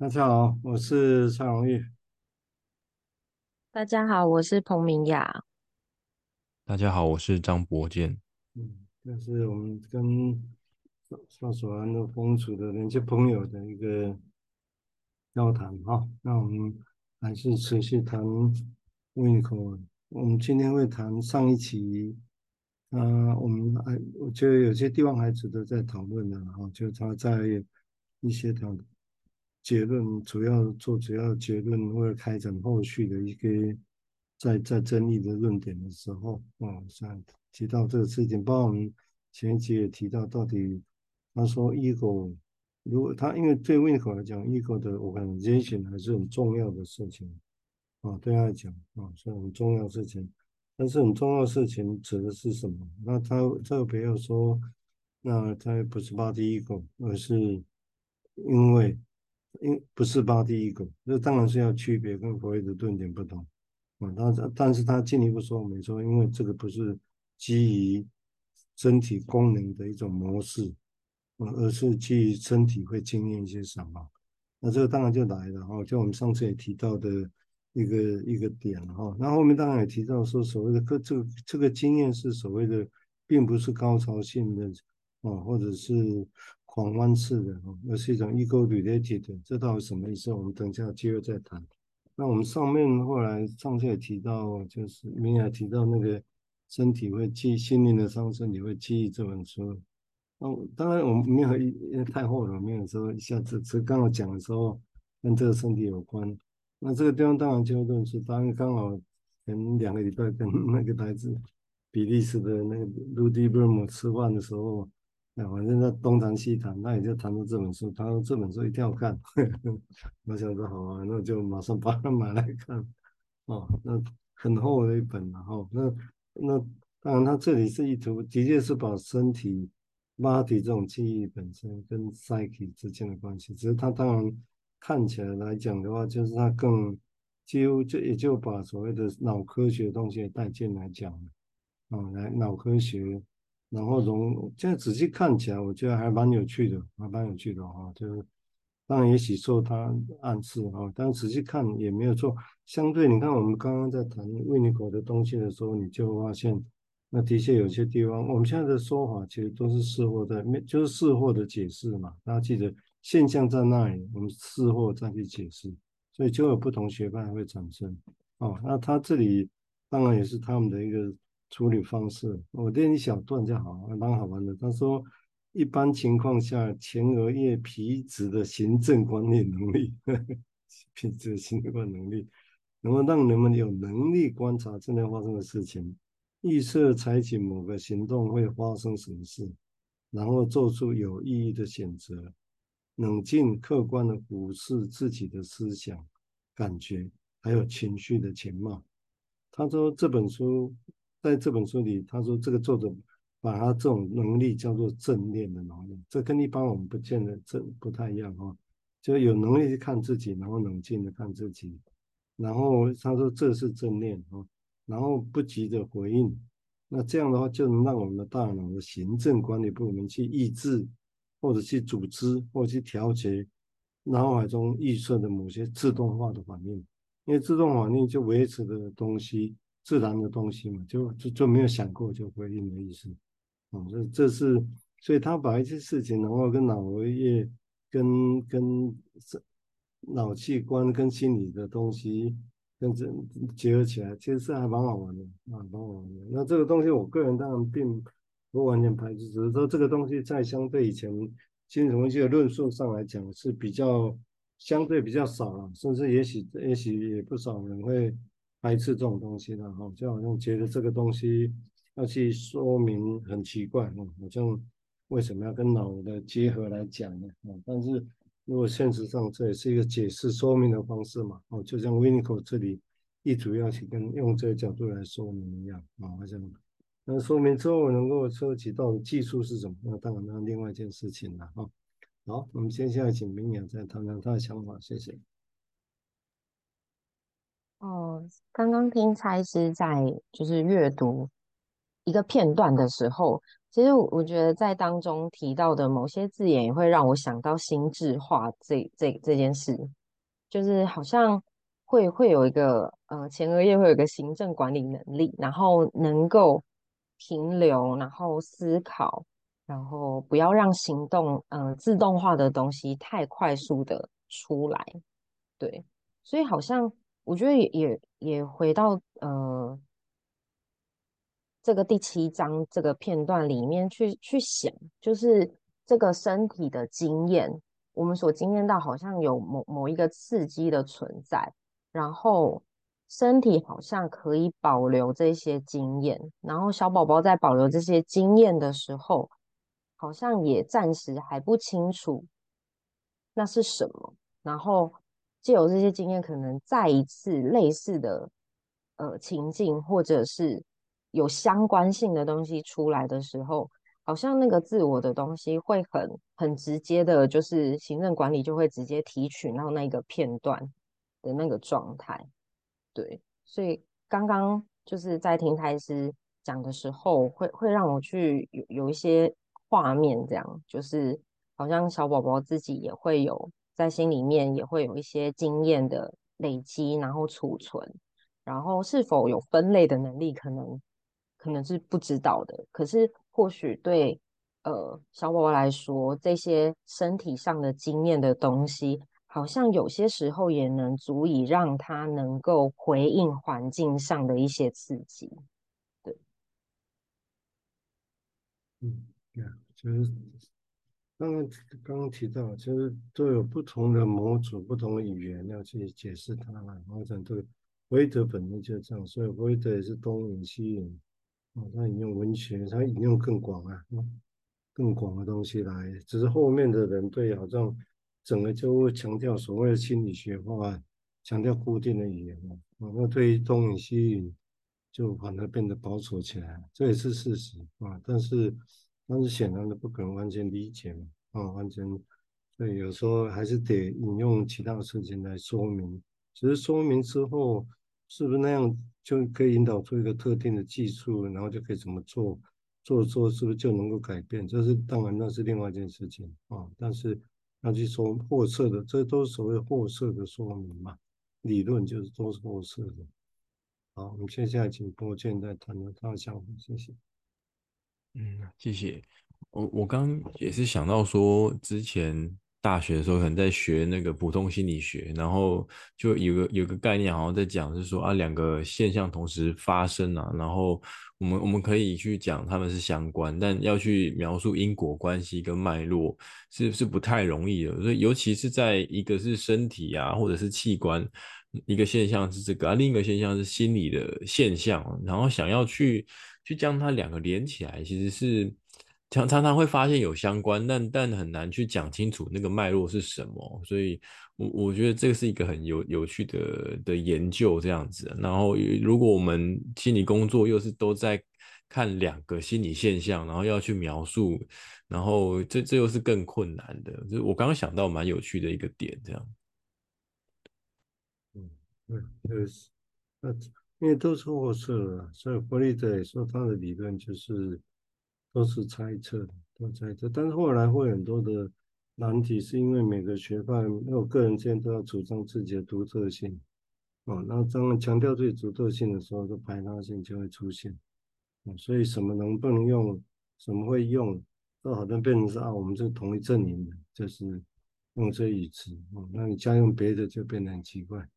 大家好，我是蔡荣玉。大家好，我是彭明雅。大家好，我是张博健。嗯，这是我们跟上所安的风俗的那些朋友的一个交谈哈。那我们还是持续谈 Winiko。我们今天会谈上一期，啊、呃，我们还我觉得有些地方还值得再讨论的哈，就他在一些条。结论主要做主要结论，为了开展后续的一个在在争议的论点的时候，啊，像提到这个事情，包括我们前一集也提到，到底他说 ego，如果他因为对 Winiko 来讲，ego 的 organization 还是很重要的事情，啊，对他来讲啊是很重要的事情，但是很重要的事情指的是什么？那他特别要说，那他不是 body ego，而是因为。因不是 body ego，这当然是要区别跟弗洛伊德论点不同啊。但是，但是他进一步说没错，因为这个不是基于身体功能的一种模式，而是基于身体会经验一些什么。那这个当然就来了哈，就我们上次也提到的一个一个点哈。那后面当然也提到说，所谓的个这个这个经验是所谓的，并不是高潮性的啊，或者是。转弯式的哦，而是一种 ego related 的，这到底什么意思？我们等一下有机会再谈。那我们上面后来上次也提到，就是明雅提到那个身体会记心灵的伤，身体会记忆这本书。那当然我们没有因为太厚了，没有说一下子，只刚好讲的时候跟这个身体有关。那这个地方当然就论述，当然刚好前两个礼拜跟那个来自比利时的那个 Rudy b e r m 吃饭的时候。反正他东谈西谈，那也就谈到这本书。他说这本书一定要看，我想说好啊，那就马上把它买来看。哦，那很厚的一本，然后那那当然他这里是意图，的确是把身体 body 这种记忆本身跟 psyche 之间的关系。只是他当然看起来来讲的话，就是他更几乎就也就把所谓的脑科学的东西带进来讲了。哦，来脑科学。然后从现在仔细看起来，我觉得还蛮有趣的，还蛮有趣的哈。就是当然也许受他暗示哈，但仔细看也没有错。相对你看我们刚刚在谈 Winiko 的东西的时候，你就发现那的确有些地方，我们现在的说法其实都是事后在面，就是事后的解释嘛。大家记得现象在那里，我们事后再去解释，所以就有不同学派会产生。哦，那他这里当然也是他们的一个。处理方式，我练一小段就好，蛮好玩的。他说，一般情况下，前额叶皮质的行政管理能力，呵呵皮质的行政管理能力，能够让人们有能力观察正在发生的事情，预测采取某个行动会发生什么事，然后做出有意义的选择，冷静客观的俯视自己的思想、感觉还有情绪的全貌。他说这本书。在这本书里，他说这个作者把他这种能力叫做正念的能力，这跟一般我们不见得这不太一样哈，就有能力去看自己，然后冷静的看自己，然后他说这是正念哈，然后不急着回应，那这样的话就能让我们的大脑的行政管理部门去抑制，或者去组织，或者去调节脑海中预设的某些自动化的反应，因为自动反应就维持的东西。自然的东西嘛，就就就没有想过就回应的意思，啊、嗯，这这是，所以他把一些事情，然后跟脑额叶、跟跟脑器官、跟心理的东西跟这结合起来，其实是还蛮好玩的，啊，蛮好玩的。那这个东西，我个人当然并不完全排斥，只是说这个东西在相对以前精神分析的论述上来讲是比较相对比较少了，甚至也许也许也不少人会。排斥这种东西的哈，就好像觉得这个东西要去说明很奇怪，嗯，好像为什么要跟脑的结合来讲呢？啊，但是如果现实上这也是一个解释说明的方式嘛，哦，就像 Winiko 这里一主要去跟用这个角度来说明一样啊，好像那说明之后能够涉及到的技术是什么？那当然那另外一件事情了哈。好，我们接下来请明雅再谈谈他的想法，谢谢。刚刚听蔡司在就是阅读一个片段的时候，其实我觉得在当中提到的某些字眼，也会让我想到心智化这这这件事，就是好像会会有一个呃前额叶会有一个行政管理能力，然后能够停留，然后思考，然后不要让行动呃自动化的东西太快速的出来，对，所以好像我觉得也也也回到呃。这个第七章这个片段里面去去想，就是这个身体的经验，我们所经验到好像有某某一个刺激的存在，然后身体好像可以保留这些经验，然后小宝宝在保留这些经验的时候，好像也暂时还不清楚那是什么，然后借由这些经验，可能再一次类似的呃情境，或者是。有相关性的东西出来的时候，好像那个自我的东西会很很直接的，就是行政管理就会直接提取到那个片段的那个状态。对，所以刚刚就是在听台师讲的时候，会会让我去有有一些画面，这样就是好像小宝宝自己也会有在心里面也会有一些经验的累积，然后储存，然后是否有分类的能力，可能。可能是不知道的，可是或许对呃小宝宝来说，这些身体上的经验的东西，好像有些时候也能足以让他能够回应环境上的一些刺激。对，嗯，对啊，就是刚刚刚刚提到，其实都有不同的模组、不同的语言要去解释它了。然后讲这个，弗洛伊德本身就这样，所以弗洛伊德也是东引西引。他引用文学，他引用更广啊，更广的东西来。只是后面的人对好像整个就会强调所谓的心理学化，强调固定的语言啊。那对于东引西引，就反而变得保守起来，这也是事实啊。但是，但是显然的不可能完全理解嘛啊，完全。所以有时候还是得引用其他的事情来说明。只是说明之后。是不是那样就可以引导出一个特定的技术，然后就可以怎么做，做做是不是就能够改变？这是当然，那是另外一件事情啊。但是要去说货色的，这都是所谓货色的说明嘛。理论就是都是货色的。好，我们接下来请博建再谈谈他的想法，谢谢。嗯，谢谢。我我刚也是想到说之前。大学的时候可能在学那个普通心理学，然后就有个有个概念，好像在讲是说啊，两个现象同时发生啊，然后我们我们可以去讲他们是相关，但要去描述因果关系跟脉络是是不太容易的。所以尤其是在一个是身体啊，或者是器官，一个现象是这个啊，另一个现象是心理的现象，然后想要去去将它两个连起来，其实是。常常常会发现有相关，但但很难去讲清楚那个脉络是什么，所以我我觉得这个是一个很有有趣的的研究这样子。然后如果我们心理工作又是都在看两个心理现象，然后要去描述，然后这这又是更困难的。就是我刚刚想到蛮有趣的一个点，这样。嗯，对，就是那因为都是货色，所以弗洛伊德也说他的理论就是。都是猜测，都猜测，但是后来会很多的难题，是因为每个学派，因为我个人之间都要主张自己的独特性，哦，那当强调自己独特性的时候，这排他性就会出现，哦，所以什么能不能用，什么会用，都好像变成是啊，我们是同一阵营的，就是用这语词，哦，那你加用别的就变得很奇怪，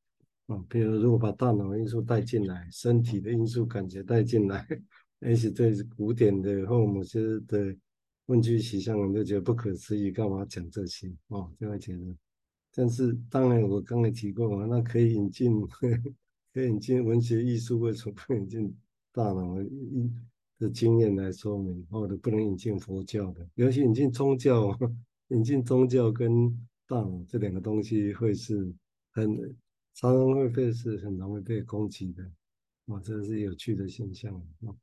哦，比如如果把大脑因素带进来，身体的因素感觉带进来。而且这是古典的或某些的问句取向，我们就觉得不可思议，干嘛讲这些哦？就会觉得，但是当然我刚才提过嘛，那可以引进，可以引进文学艺术，为什么不引进大脑的的经验来说明？或者不能引进佛教的，尤其引进宗教，引进宗教跟大脑这两个东西，会是很常常会被是很容易被攻击的，哇，这是有趣的现象啊。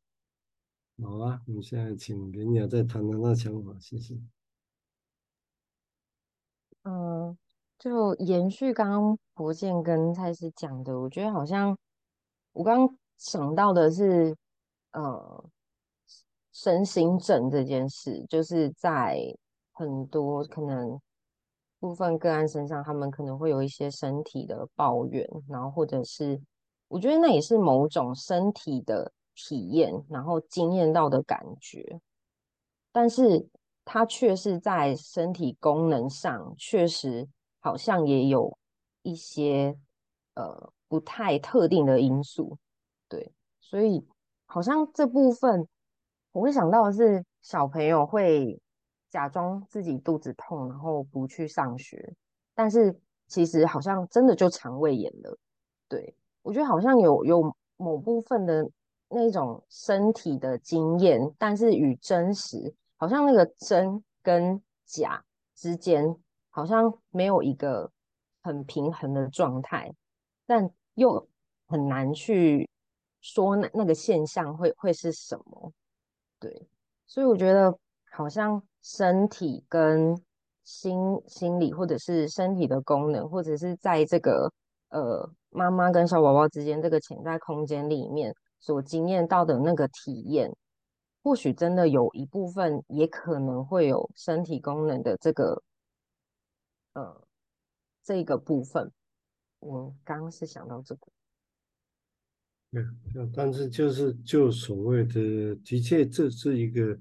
好啊，我们现在请林雅再谈谈那想法，谢谢。嗯，就延续刚刚博建跟蔡司讲的，我觉得好像我刚刚想到的是，呃，身心症这件事，就是在很多可能部分个案身上，他们可能会有一些身体的抱怨，然后或者是我觉得那也是某种身体的体验，然后经验到的感觉，但是它却是在身体功能上确实好像也有一些呃不太特定的因素，对，所以好像这部分。我会想到的是，小朋友会假装自己肚子痛，然后不去上学，但是其实好像真的就肠胃炎了。对，我觉得好像有有某部分的那种身体的经验，但是与真实好像那个真跟假之间好像没有一个很平衡的状态，但又很难去说那那个现象会会是什么。对，所以我觉得好像身体跟心心理，或者是身体的功能，或者是在这个呃妈妈跟小宝宝之间这个潜在空间里面所经验到的那个体验，或许真的有一部分也可能会有身体功能的这个呃这个部分。我刚刚是想到这个。对，但是就是就所谓的，的确这是一个，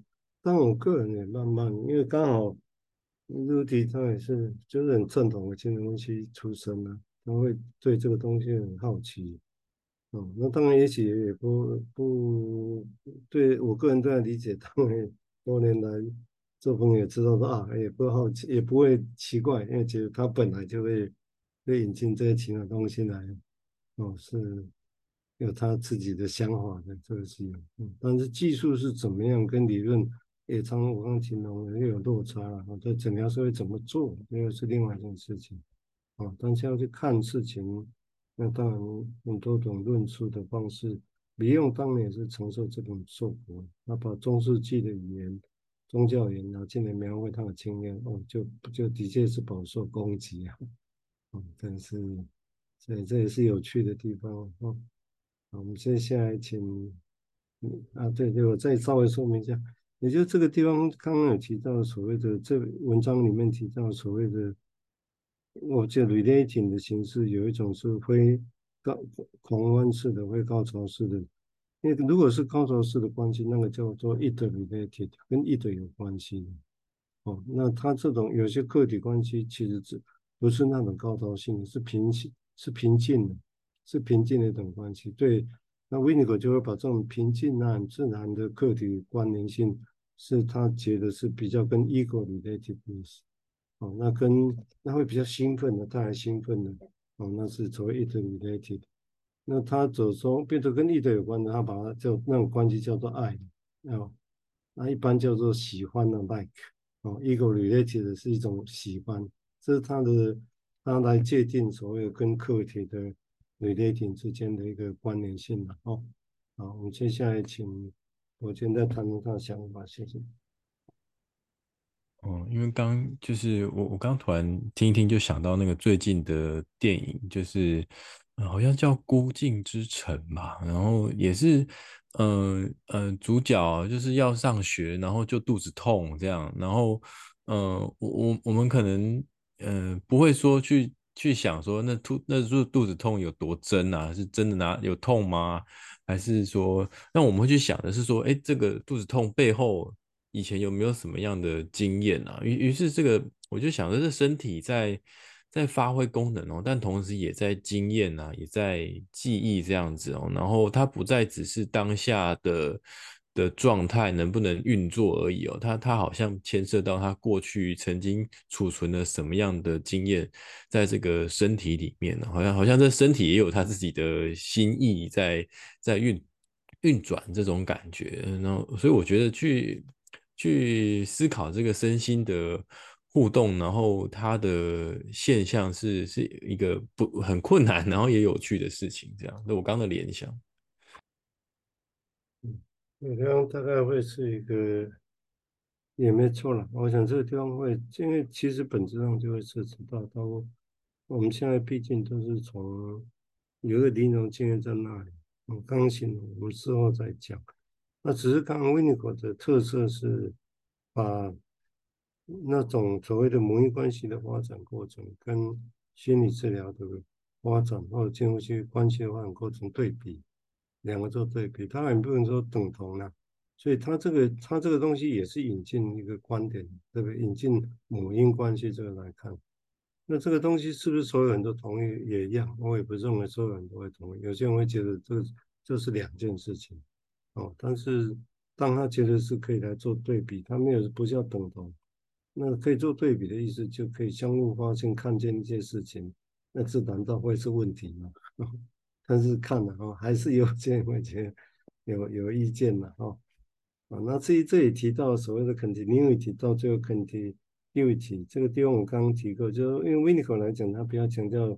但我个人也慢慢，因为刚好陆迪他也是就是很正统的金融分析出身啊，他会对这个东西很好奇，哦，那当然也许也不不对我个人这样理解，当然多年来做朋友知道说啊，也不好奇，也不会奇怪，因为其实他本来就会会引进这些其他东西来，哦是。有他自己的想法的，这个是有，但是技术是怎么样，跟理论也常我刚形容又有落差了，啊，在诊疗社会怎么做，那又是另外一件事情，啊，但是要去看事情，那当然很多种论述的方式，李用当年也是承受这种受苦，那把中世纪的语言、宗教语言拿进来描绘他的经验，哦，就就的确是饱受攻击啊，嗯，但是所以这也是有趣的地方，哦。我们接下来请，嗯啊，对对，我再稍微说明一下，也就这个地方刚刚有提到所谓的这文章里面提到所谓的，我记得 relating 的形式有一种是非高狂欢式的，非高潮式的，因为如果是高潮式的关系，那个叫做 id related，跟 id 有关系，哦，那它这种有些客体关系其实是不是那种高潮性的，是平行，是平静的。是平静的一种关系，对。那维尼口就会把这种平静啊、很自然的客体关联性，是他觉得是比较跟 ego related 的。哦，那跟那会比较兴奋的，带来兴奋的。哦，那是所谓 id related。那他走从变成跟 id 有关的，他把它叫那种关系叫做爱。哦，那一般叫做喜欢的 like。哦，ego related 是一种喜欢，这是他的他来界定所谓跟客体的。Relating 之间的一个关联性了哦，好，我们接下来请我现在谈论他的想法，谢谢。哦，因为刚就是我我刚突然听一听就想到那个最近的电影，就是、好像叫《孤静之城》吧，然后也是嗯嗯、主角就是要上学，然后就肚子痛这样，然后嗯、我我我们可能嗯、不会说去。去想说那肚那肚肚子痛有多真啊？是真的拿有痛吗？还是说，那我们会去想的是说，哎，这个肚子痛背后以前有没有什么样的经验啊？于于是这个我就想着，这身体在在发挥功能哦，但同时也在经验啊，也在记忆这样子哦，然后它不再只是当下的。的状态能不能运作而已哦，他他好像牵涉到他过去曾经储存了什么样的经验在这个身体里面呢？好像好像这身体也有他自己的心意在在运运转这种感觉，然后所以我觉得去去思考这个身心的互动，然后它的现象是是一个不很困难，然后也有趣的事情，这样，那我刚刚的联想。这个地方大概会是一个，也没错了。我想这个地方会，因为其实本质上就会涉及到，到我们现在毕竟都是从有个临床经验在那里。我刚醒，我们之后再讲。那只是刚刚 Winnicott 的特色是把那种所谓的母婴关系的发展过程跟心理治疗的发展或者进入去关系的发展过程对比，两个做对比，当然不能说等同了。所以他这个他这个东西也是引进一个观点，对不对？引进母婴关系这个来看，那这个东西是不是所有人都同意也一样？我也不认为所有人都会同意，有些人会觉得这这是两件事情哦。但是当他觉得是可以来做对比，他没有不叫等同。那可以做对比的意思，就可以相互发现、看见一些事情。那这难道会是问题吗？但是看了哈，还是有些人会觉得有有意见了哈。啊，那至于这里提到所谓的 continuity，到最后 continuity 这个地方我刚刚提过，就是因为 Winnicott 来讲，他比较强调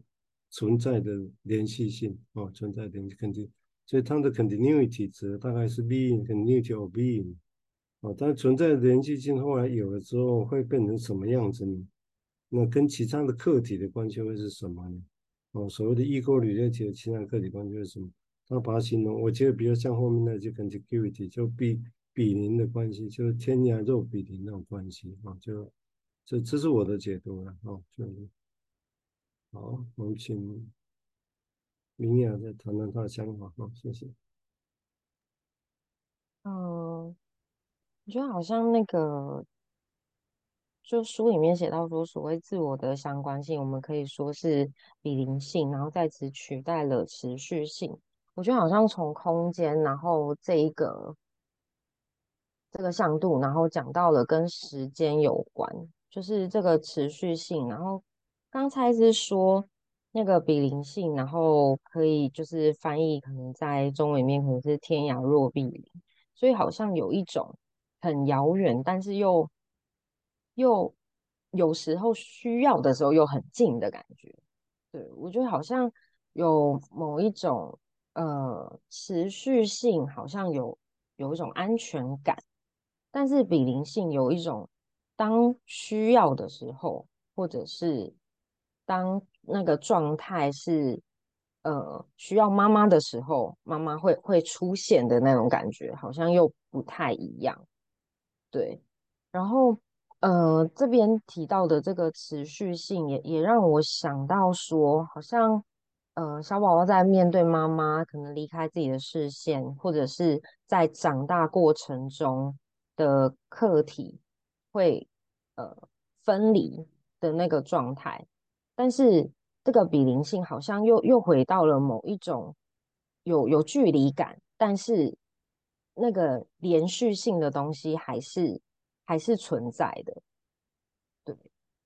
存在的连续性啊，存在的连续 continuity，所以它的 continuity 值大概是 being continuity of being。哦，但存在的连续性后来有了之后会变成什么样子呢？那跟其他的客体的关系会是什么呢？哦，所谓的 ego-related 其他个体关系是什么？他把它形容，我觉得比较像后面那句 contiguity，就比比邻的关系，就是天涯若比邻那种关系啊，就这这是我的解读了哦，就是好，我们请明雅再谈谈他的想法好，谢谢。嗯。我觉得好像那个，就书里面写到说，所谓自我的相关性，我们可以说是比邻性，然后在此取代了持续性。我觉得好像从空间，然后这一个这个向度，然后讲到了跟时间有关，就是这个持续性。然后刚才是说那个比邻性，然后可以就是翻译，可能在中文里面可能是天涯若比邻，所以好像有一种。很遥远，但是又又有时候需要的时候又很近的感觉。对，我觉得好像有某一种呃持续性，好像有有一种安全感，但是比邻性有一种当需要的时候，或者是当那个状态是呃需要妈妈的时候，妈妈会会出现的那种感觉，好像又不太一样。对，然后呃，这边提到的这个持续性也也让我想到说，好像呃，小宝宝在面对妈妈可能离开自己的视线，或者是在长大过程中的客体会呃分离的那个状态，但是这个比邻性好像又又回到了某一种有有距离感，但是。那个连续性的东西还是还是存在的，对，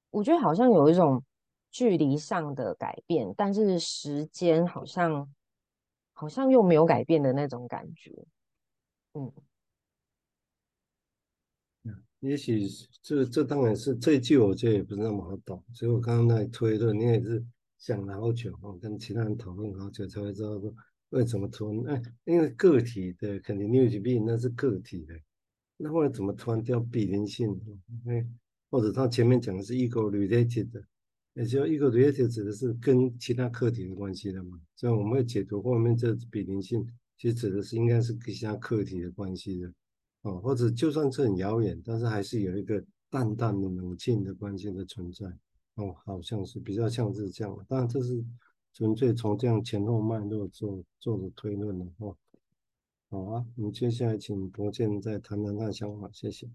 我觉得好像有一种距离上的改变，但是时间好像好像又没有改变的那种感觉，嗯，也许这这当然是这一句，我觉得也不是那么好懂，所以我刚刚在推论，你也是想了好久，我跟其他人讨论好久才会知道说。为什么突然？因为个体的肯定 continuity 那是个体的，那后来怎么突然掉比邻性？哎，或者他前面讲的是 ego-related 的，也就 ego-related 指的是跟其他客体的关系的嘛。所以我们会解读后面这比邻性，其实指的是应该是跟其他客体的关系的，哦，或者就算是很遥远，但是还是有一个淡淡的冷静的关系的存在。哦，好像是比较像是这样，当然这是。纯粹从这样前后脉络做做的推论的话，好啊，我们接下来请博建再谈谈他的想法，谢谢。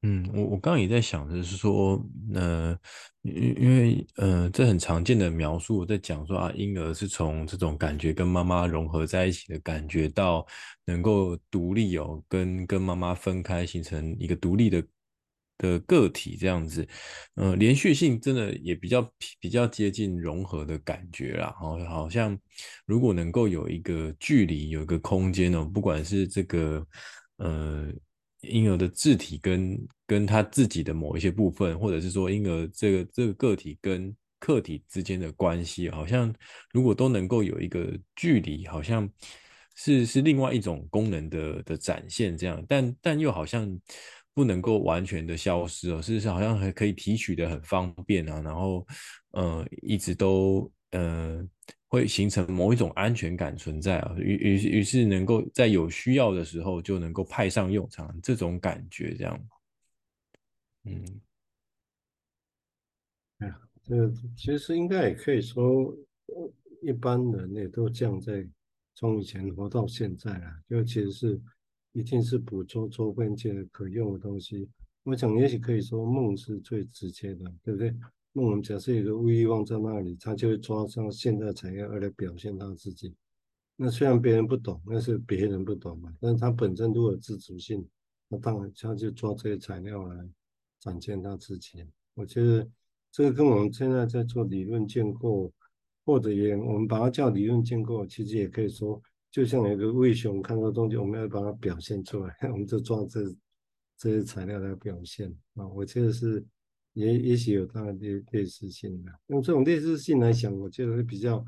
嗯，我我刚刚也在想的是说，呃，因因为呃，这很常见的描述，我在讲说啊，婴儿是从这种感觉跟妈妈融合在一起的感觉，到能够独立哦，跟跟妈妈分开，形成一个独立的。的个体这样子，呃，连续性真的也比较比较接近融合的感觉啦。好，好像如果能够有一个距离，有一个空间哦，不管是这个呃婴儿的字体跟跟他自己的某一些部分，或者是说婴儿这个这个个体跟客体之间的关系，好像如果都能够有一个距离，好像是是另外一种功能的的展现这样，但但又好像。不能够完全的消失哦，事实上好像还可以提取的很方便啊，然后呃一直都呃会形成某一种安全感存在啊，于于是于是能够在有需要的时候就能够派上用场，这种感觉这样，嗯，哎呀，这个其实应该也可以说，一般人也都这样在从以前活到现在啊，就其实是一定是捕捉周边界的可用的东西。我想也许可以说梦是最直接的，对不对？梦，我们假设有个威力旺在那里，他就会抓上现在材料而来表现他自己。那虽然别人不懂，那是别人不懂嘛，但是他本身如果有自主性，那当然他就抓这些材料来展现他自己。我觉得这个跟我们现在在做理论建构，或者也我们把它叫理论建构，其实也可以说，就像有一个魏熊看到东西，我们要把它表现出来，我们就抓这这些材料来表现啊。我觉得是。也也许有它的类类似性的，用这种类似性来想，我觉得会比较，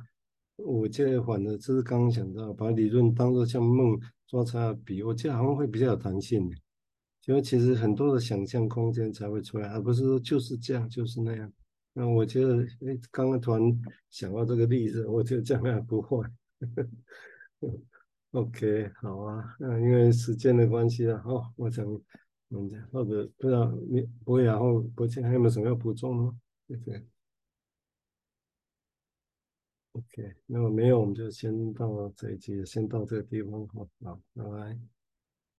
我觉得反正就是刚刚想到，把理论当做像梦抓差比，我觉得好像会比较有弹性，因为其实很多的想象空间才会出来，而不是说就是这样就是那样。那我觉得，哎，刚刚突然想到这个例子，我觉得这样还不坏。OK，好啊，那因为时间的关系了，好，我想。嗯，或者不知道你博雅或博谦还有没有什么要补充吗？谢谢？OK，那么没有，我们就先到这一集，先到这个地方，好，好，拜拜。